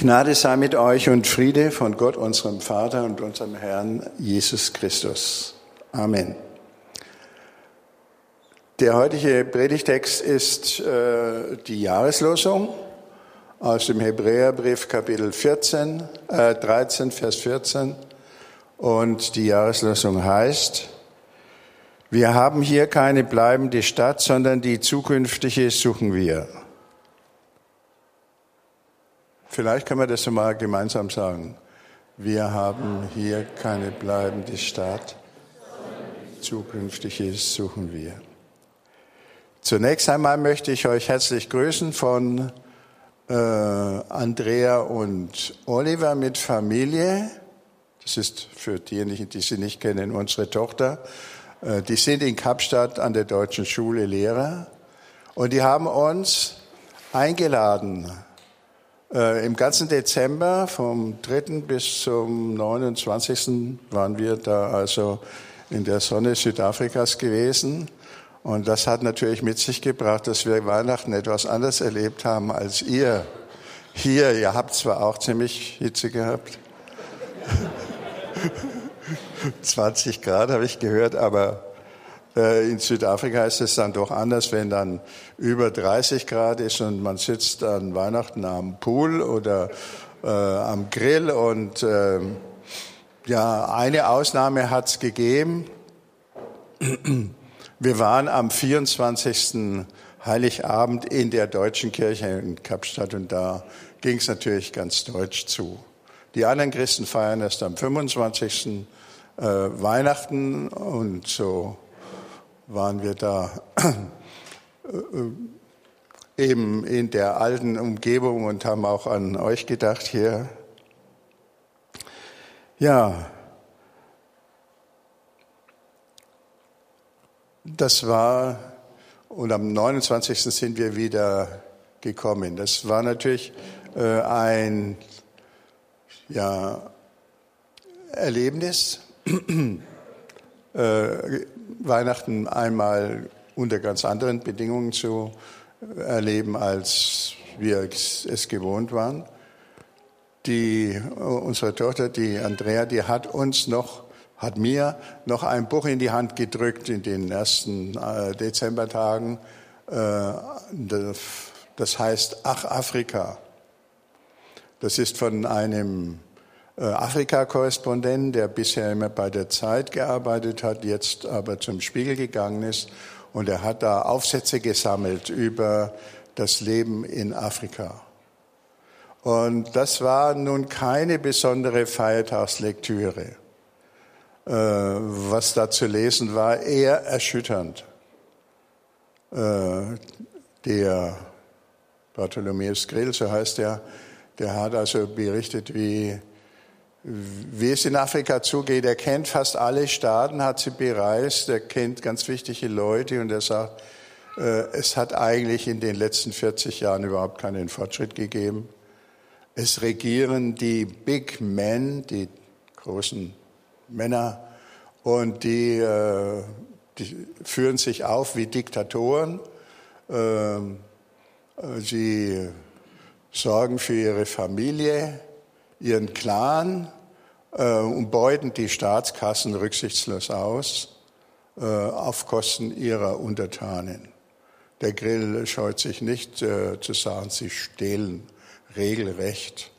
Gnade sei mit euch und Friede von Gott, unserem Vater und unserem Herrn Jesus Christus. Amen. Der heutige Predigtext ist äh, die Jahreslosung aus dem Hebräerbrief Kapitel 14, äh, 13, Vers 14. Und die Jahreslosung heißt, wir haben hier keine bleibende Stadt, sondern die zukünftige suchen wir. Vielleicht können wir das mal gemeinsam sagen. Wir haben hier keine bleibende Stadt. Zukünftiges suchen wir. Zunächst einmal möchte ich euch herzlich grüßen von äh, Andrea und Oliver mit Familie. Das ist für diejenigen, die sie nicht kennen, unsere Tochter. Äh, die sind in Kapstadt an der Deutschen Schule Lehrer. Und die haben uns eingeladen, äh, Im ganzen Dezember, vom 3. bis zum 29. waren wir da also in der Sonne Südafrikas gewesen. Und das hat natürlich mit sich gebracht, dass wir Weihnachten etwas anders erlebt haben als ihr. Hier, ihr habt zwar auch ziemlich Hitze gehabt. 20 Grad habe ich gehört, aber in Südafrika ist es dann doch anders, wenn dann über 30 Grad ist und man sitzt an Weihnachten am Pool oder äh, am Grill. Und äh, ja, eine Ausnahme hat es gegeben. Wir waren am 24. Heiligabend in der deutschen Kirche in Kapstadt und da ging es natürlich ganz deutsch zu. Die anderen Christen feiern erst am 25. Äh, Weihnachten und so waren wir da äh, eben in der alten Umgebung und haben auch an euch gedacht hier. Ja, das war, und am 29. sind wir wieder gekommen. Das war natürlich äh, ein ja, Erlebnis. äh, Weihnachten einmal unter ganz anderen Bedingungen zu erleben, als wir es gewohnt waren. Die, unsere Tochter, die Andrea, die hat uns noch, hat mir noch ein Buch in die Hand gedrückt in den ersten äh, Dezembertagen. Äh, das heißt Ach Afrika. Das ist von einem äh, Afrika-Korrespondent, der bisher immer bei der Zeit gearbeitet hat, jetzt aber zum Spiegel gegangen ist. Und er hat da Aufsätze gesammelt über das Leben in Afrika. Und das war nun keine besondere Feiertagslektüre. Äh, was da zu lesen war, eher erschütternd. Äh, der Bartholomäus Grill, so heißt er, der hat also berichtet, wie wie es in Afrika zugeht. Er kennt fast alle Staaten, hat sie bereist, er kennt ganz wichtige Leute und er sagt, äh, es hat eigentlich in den letzten 40 Jahren überhaupt keinen Fortschritt gegeben. Es regieren die Big Men, die großen Männer, und die, äh, die führen sich auf wie Diktatoren. Ähm, sie sorgen für ihre Familie ihren Clan äh, und beuten die Staatskassen rücksichtslos aus äh, auf Kosten ihrer Untertanen. Der Grill scheut sich nicht äh, zu sagen, sie stehlen regelrecht.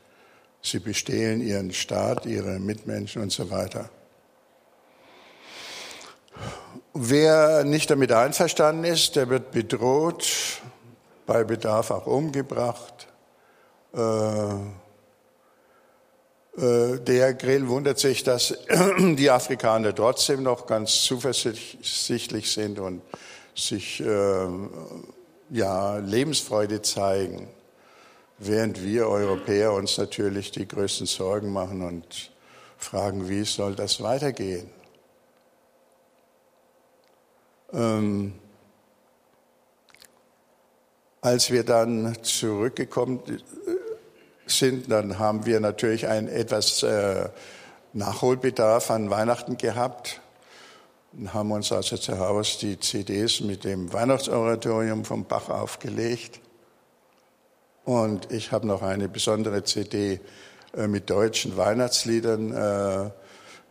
Sie bestehlen ihren Staat, ihre Mitmenschen und so weiter. Wer nicht damit einverstanden ist, der wird bedroht, bei Bedarf auch umgebracht. Äh, der Grill wundert sich, dass die Afrikaner trotzdem noch ganz zuversichtlich sind und sich äh, ja, Lebensfreude zeigen, während wir Europäer uns natürlich die größten Sorgen machen und fragen, wie soll das weitergehen? Ähm, als wir dann zurückgekommen sind, dann haben wir natürlich ein etwas äh, Nachholbedarf an Weihnachten gehabt und haben uns also zu Hause die CDs mit dem Weihnachtsoratorium vom Bach aufgelegt. Und ich habe noch eine besondere CD äh, mit deutschen Weihnachtsliedern äh,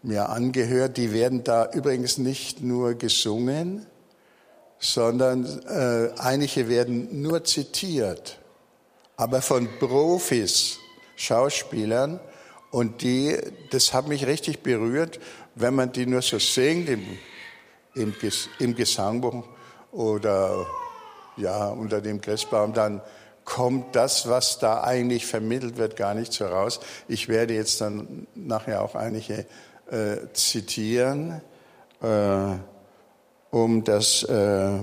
mir angehört. Die werden da übrigens nicht nur gesungen, sondern äh, einige werden nur zitiert, aber von Profis, Schauspielern. Und die, das hat mich richtig berührt, wenn man die nur so singt im, im, im Gesangbuch oder ja unter dem Christbaum, dann kommt das, was da eigentlich vermittelt wird, gar nicht so raus. Ich werde jetzt dann nachher auch einige äh, zitieren, äh, um das äh,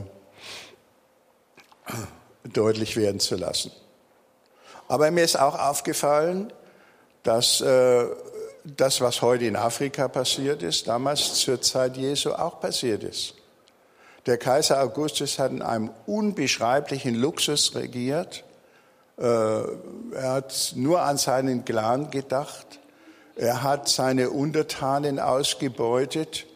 deutlich werden zu lassen. Aber mir ist auch aufgefallen, dass äh, das, was heute in Afrika passiert ist, damals zur Zeit Jesu auch passiert ist. Der Kaiser Augustus hat in einem unbeschreiblichen Luxus regiert. Äh, er hat nur an seinen Clan gedacht. Er hat seine Untertanen ausgebeutet,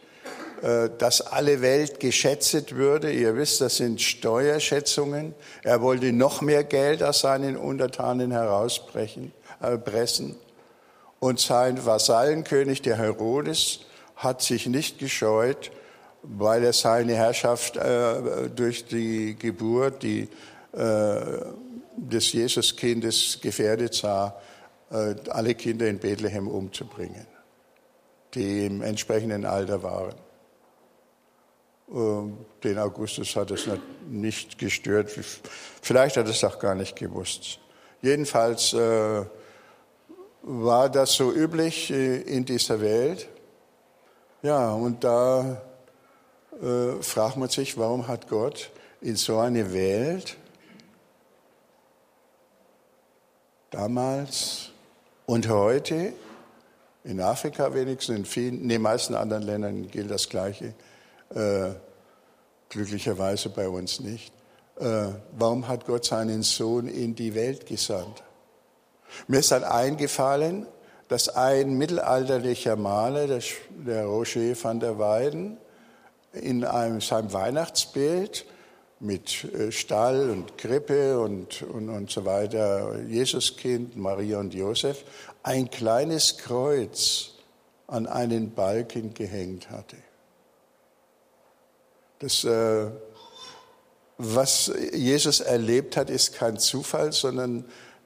dass alle Welt geschätzt würde. Ihr wisst, das sind Steuerschätzungen. Er wollte noch mehr Geld aus seinen Untertanen herausbrechen, äh, pressen. Und sein Vasallenkönig, der Herodes, hat sich nicht gescheut, weil er seine Herrschaft äh, durch die Geburt die, äh, des Jesuskindes gefährdet sah, äh, alle Kinder in Bethlehem umzubringen, die im entsprechenden Alter waren. Ähm, den Augustus hat es nicht gestört. Vielleicht hat es auch gar nicht gewusst. Jedenfalls äh, war das so üblich äh, in dieser Welt. Ja, und da äh, fragt man sich, warum hat Gott in so eine Welt damals und heute, in Afrika wenigstens, in vielen, in den meisten anderen Ländern gilt das Gleiche, äh, glücklicherweise bei uns nicht. Äh, warum hat Gott seinen Sohn in die Welt gesandt? Mir ist dann eingefallen, dass ein mittelalterlicher Maler, der Roger van der Weyden, in einem, seinem Weihnachtsbild mit äh, Stall und Krippe und, und, und so weiter, Jesuskind, Maria und Josef, ein kleines Kreuz an einen Balken gehängt hatte. Das, äh, was Jesus erlebt hat, ist kein Zufall, sondern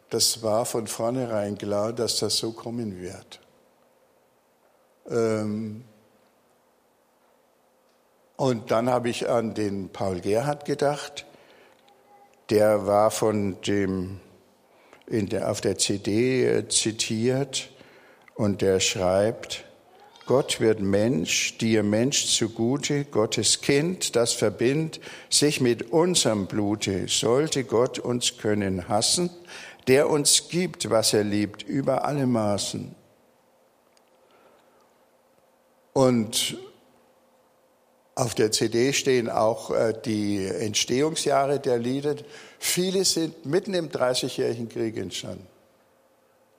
das war von vornherein klar, dass das so kommen wird. Ähm, und dann habe ich an den Paul Gerhardt gedacht. Der war von dem der, auf der CD äh, zitiert und der schreibt, Gott wird Mensch, dir Mensch zugute, Gottes Kind, das verbindet sich mit unserem Blute. Sollte Gott uns können hassen, der uns gibt, was er liebt, über alle Maßen. Und auf der CD stehen auch äh, die Entstehungsjahre der Lieder. Viele sind mitten im Dreißigjährigen Krieg entstanden.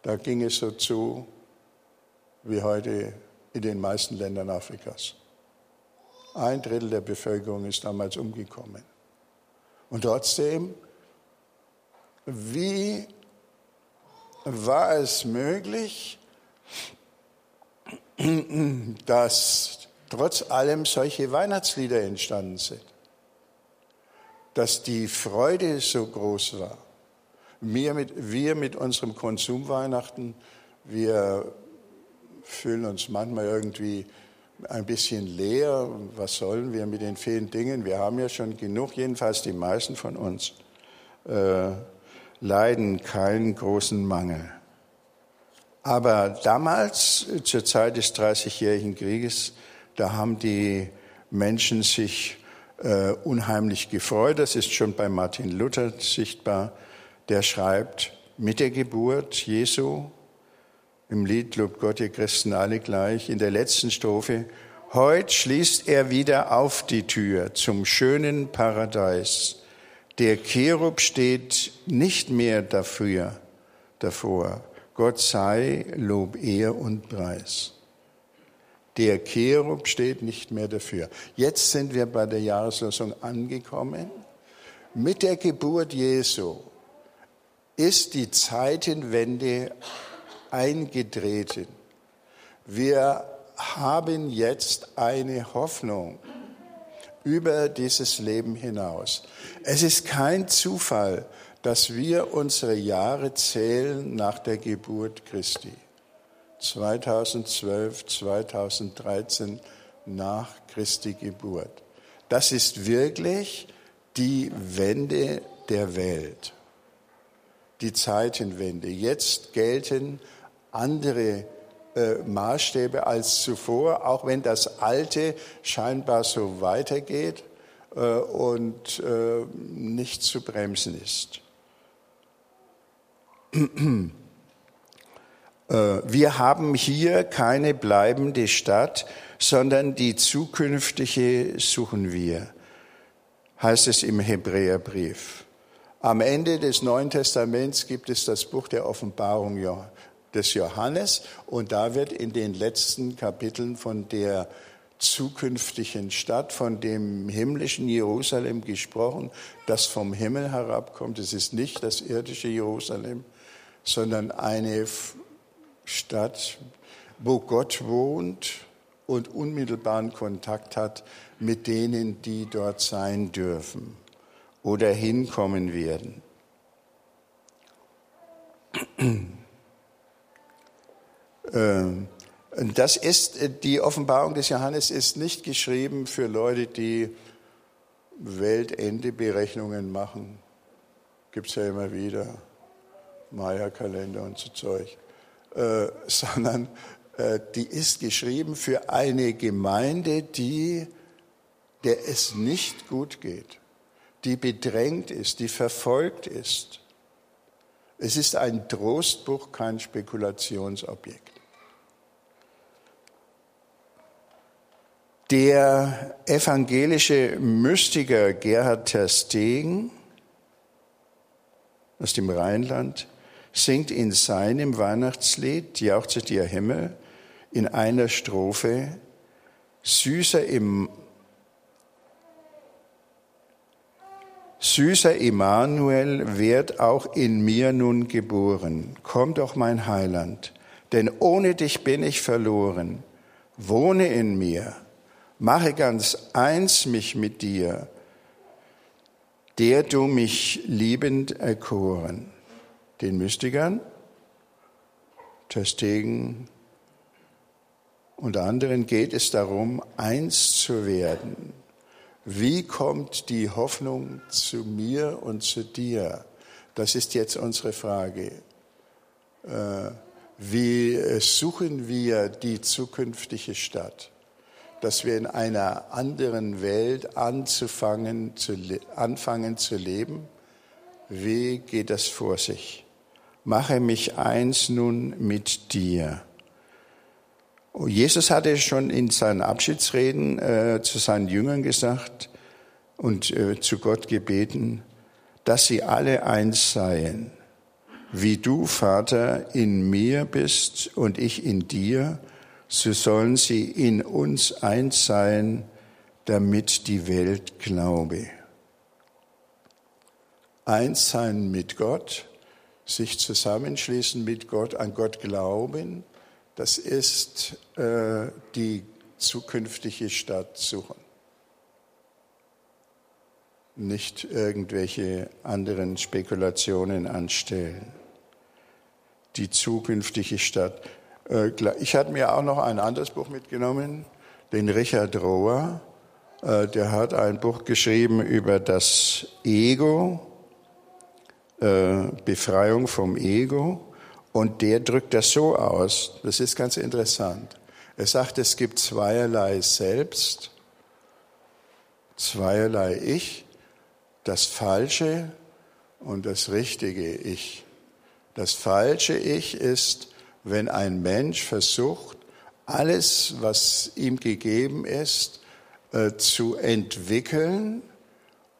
Da ging es so zu wie heute in den meisten Ländern Afrikas. Ein Drittel der Bevölkerung ist damals umgekommen. Und trotzdem, wie war es möglich, dass trotz allem solche Weihnachtslieder entstanden sind? Dass die Freude so groß war. Wir mit, wir mit unserem Konsumweihnachten, wir fühlen uns manchmal irgendwie ein bisschen leer. Was sollen wir mit den vielen Dingen? Wir haben ja schon genug, jedenfalls die meisten von uns äh, leiden keinen großen Mangel. Aber damals, zur Zeit des Dreißigjährigen Krieges, da haben die Menschen sich äh, unheimlich gefreut. Das ist schon bei Martin Luther sichtbar. Der schreibt, mit der Geburt Jesu im Lied lobt Gott ihr Christen alle gleich, in der letzten Strophe, Heut schließt er wieder auf die Tür zum schönen Paradies. Der Cherub steht nicht mehr dafür, davor. Gott sei Lob, Ehr und Preis. Der Cherub steht nicht mehr dafür. Jetzt sind wir bei der Jahreslosung angekommen. Mit der Geburt Jesu ist die Zeitenwende eingetreten. Wir haben jetzt eine Hoffnung über dieses Leben hinaus. Es ist kein Zufall, dass wir unsere Jahre zählen nach der Geburt Christi. 2012, 2013 nach Christi Geburt. Das ist wirklich die Wende der Welt, die Zeitenwende. Jetzt gelten andere äh, Maßstäbe als zuvor, auch wenn das Alte scheinbar so weitergeht äh, und äh, nicht zu bremsen ist. Äh, wir haben hier keine bleibende Stadt, sondern die zukünftige suchen wir, heißt es im Hebräerbrief. Am Ende des Neuen Testaments gibt es das Buch der Offenbarung des Johannes und da wird in den letzten Kapiteln von der zukünftigen Stadt, von dem himmlischen Jerusalem gesprochen, das vom Himmel herabkommt. Es ist nicht das irdische Jerusalem, sondern eine Stadt, wo Gott wohnt und unmittelbaren Kontakt hat mit denen, die dort sein dürfen oder hinkommen werden. Ähm, das ist, die Offenbarung des Johannes ist nicht geschrieben für Leute, die Weltendeberechnungen machen. Gibt es ja immer wieder. Maya-Kalender und so Zeug. Äh, sondern äh, die ist geschrieben für eine Gemeinde, die, der es nicht gut geht, die bedrängt ist, die verfolgt ist. Es ist ein Trostbuch, kein Spekulationsobjekt. Der evangelische Mystiker Gerhard Terstegen aus dem Rheinland singt in seinem Weihnachtslied Jauchzet ihr Himmel in einer Strophe Süßer im Süßer Immanuel wird auch in mir nun geboren. Komm doch mein Heiland, denn ohne dich bin ich verloren. Wohne in mir, mache ganz eins mich mit dir, der du mich liebend erkoren den Mystikern, Terstegen und anderen geht es darum, eins zu werden. Wie kommt die Hoffnung zu mir und zu dir? Das ist jetzt unsere Frage. Äh, wie suchen wir die zukünftige Stadt? Dass wir in einer anderen Welt anzufangen, zu, anfangen zu leben? Wie geht das vor sich? mache mich eins nun mit dir. Jesus hatte schon in seinen Abschiedsreden äh, zu seinen Jüngern gesagt und äh, zu Gott gebeten, dass sie alle eins seien. Wie du, Vater, in mir bist und ich in dir, so sollen sie in uns eins sein, damit die Welt glaube. Eins sein mit Gott, sich zusammenschließen mit Gott, an Gott glauben, das ist äh, die zukünftige Stadt suchen. Nicht irgendwelche anderen Spekulationen anstellen. Die zukünftige Stadt. Äh, ich hatte mir auch noch ein anderes Buch mitgenommen, den Richard Rohr. Äh, der hat ein Buch geschrieben über das Ego äh, Befreiung vom Ego. Und der drückt das so aus, das ist ganz interessant. Er sagt, es gibt zweierlei Selbst, zweierlei Ich, das falsche und das richtige Ich. Das falsche Ich ist, wenn ein Mensch versucht, alles, was ihm gegeben ist, äh, zu entwickeln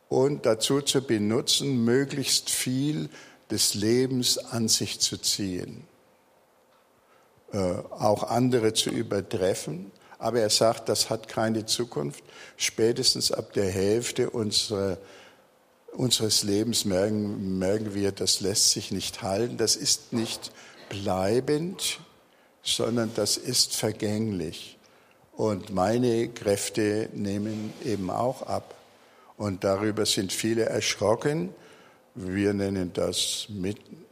und dazu zu benutzen, möglichst viel des Lebens an sich zu ziehen, äh, auch andere zu übertreffen. Aber er sagt, das hat keine Zukunft. Spätestens ab der Hälfte unserer unseres Lebens merken, merken wir, das lässt sich nicht halten, das ist nicht bleibend, sondern das ist vergänglich. Und meine Kräfte nehmen eben auch ab. Und darüber sind viele erschrocken. Wir nennen das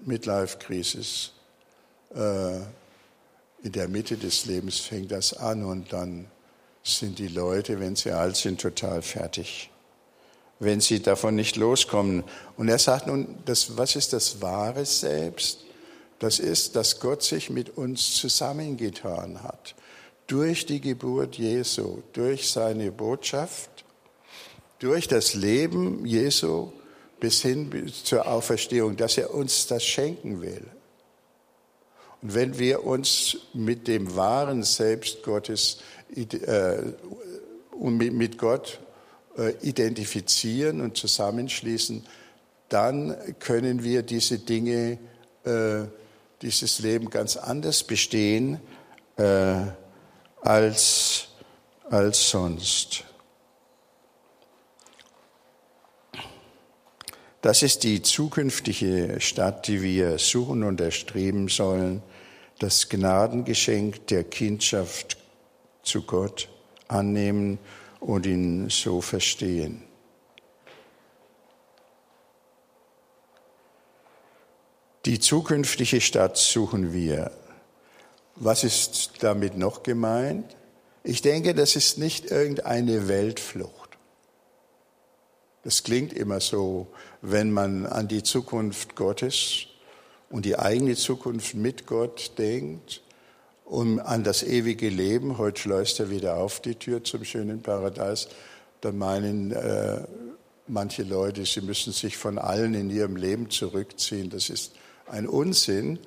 Midlife-Crisis. Äh, in der Mitte des Lebens fängt das an und dann sind die Leute, wenn sie alt sind, total fertig, wenn sie davon nicht loskommen. Und er sagt nun, das, was ist das wahre Selbst? Das ist, dass Gott sich mit uns zusammengetan hat. Durch die Geburt Jesu, durch seine Botschaft, durch das Leben Jesu bis hin zur Auferstehung, dass er uns das schenken will. Und wenn wir uns mit dem wahren Selbst Gottes äh, und mit Gott äh, identifizieren und zusammenschließen, dann können wir diese Dinge, äh, dieses Leben ganz anders bestehen als, als sonst. Das ist die zukünftige Stadt, die wir suchen und erstreben sollen, das Gnadengeschenk der Kindschaft zu Gott annehmen und ihn so verstehen. Die zukünftige Stadt suchen wir. Was ist damit noch gemeint? Ich denke, das ist nicht irgendeine Weltflucht. Das klingt immer so, wenn man an die Zukunft Gottes und die eigene Zukunft mit Gott denkt und an das ewige Leben, heute schleust er wieder auf die Tür zum schönen Paradies, dann meinen äh, manche Leute, sie müssen sich von allen in ihrem Leben zurückziehen. Das ist ein Unsinn.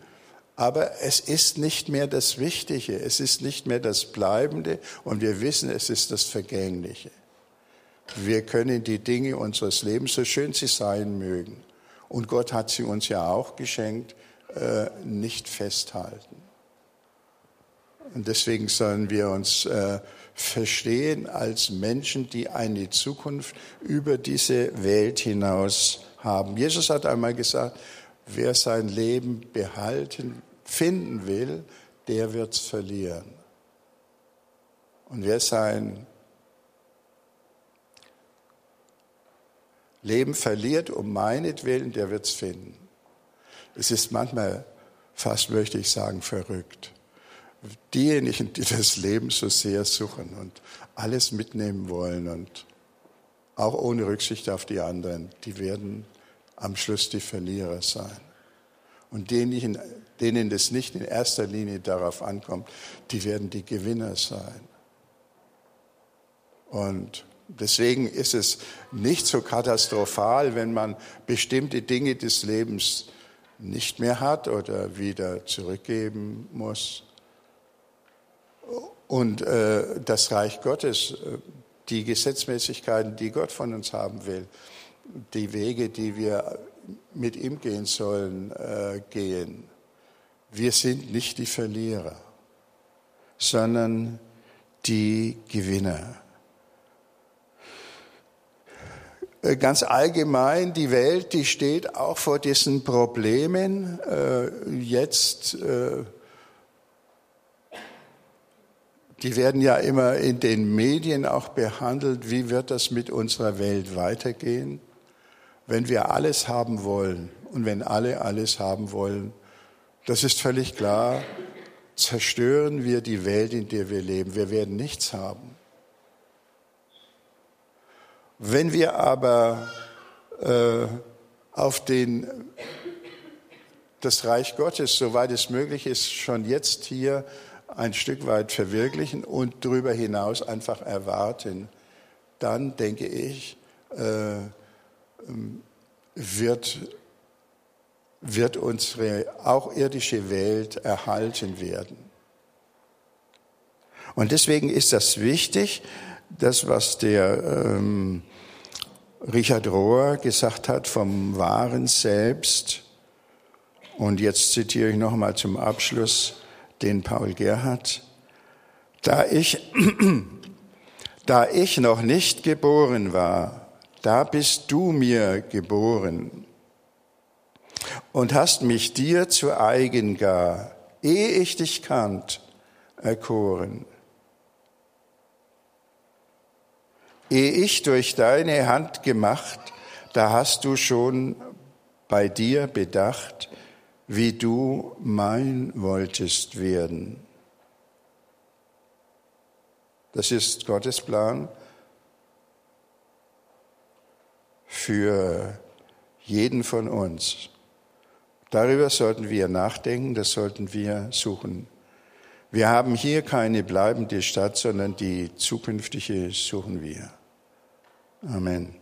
Aber es ist nicht mehr das Wichtige, es ist nicht mehr das Bleibende und wir wissen, es ist das Vergängliche. Wir können die Dinge unseres Lebens, so schön sie sein mögen, und Gott hat sie uns ja auch geschenkt, äh, nicht festhalten. Und deswegen sollen wir uns äh, verstehen als Menschen, die eine Zukunft über diese Welt hinaus haben. Jesus hat einmal gesagt, wer sein Leben behalten, finden will, der wird es verlieren. Und wer sein Leben verliert um meinetwillen, der wird es finden. Es ist manchmal fast, möchte ich sagen, verrückt. Diejenigen, die das Leben so sehr suchen und alles mitnehmen wollen und auch ohne Rücksicht auf die anderen, die werden am Schluss die Verlierer sein. Und diejenigen, denen es nicht in erster Linie darauf ankommt, die werden die Gewinner sein. Und Deswegen ist es nicht so katastrophal, wenn man bestimmte Dinge des Lebens nicht mehr hat oder wieder zurückgeben muss. Und äh, das Reich Gottes, äh, die Gesetzmäßigkeiten, die Gott von uns haben will, die Wege, die wir mit ihm gehen sollen, äh, gehen. Wir sind nicht die Verlierer, sondern die Gewinner. Äh, ganz allgemein, die Welt, die steht auch vor diesen Problemen. Äh, jetzt, äh, die werden ja immer in den Medien auch behandelt. Wie wird das mit unserer Welt weitergehen? Wenn wir alles haben wollen und wenn alle alles haben wollen, das ist völlig klar, zerstören wir die Welt, in der wir leben. Wir werden nichts haben. Wenn wir aber äh, auf den, das Reich Gottes, soweit es möglich ist, schon jetzt hier ein Stück weit verwirklichen und darüber hinaus einfach erwarten, dann denke ich, äh, wird, wird unsere auch irdische Welt erhalten werden. Und deswegen ist das wichtig, das, was der ähm, Richard Rohr gesagt hat vom wahren Selbst. Und jetzt zitiere ich nochmal zum Abschluss den Paul Gerhardt. Da ich, da ich noch nicht geboren war, da bist du mir geboren und hast mich dir zu eigen gar, ehe ich dich kannt, erkoren. Ehe ich durch deine Hand gemacht, da hast du schon bei dir bedacht, wie du mein wolltest werden. Das ist Gottes Plan für jeden von uns. Darüber sollten wir nachdenken, das sollten wir suchen. Wir haben hier keine bleibende Stadt, sondern die zukünftige suchen wir. Amen.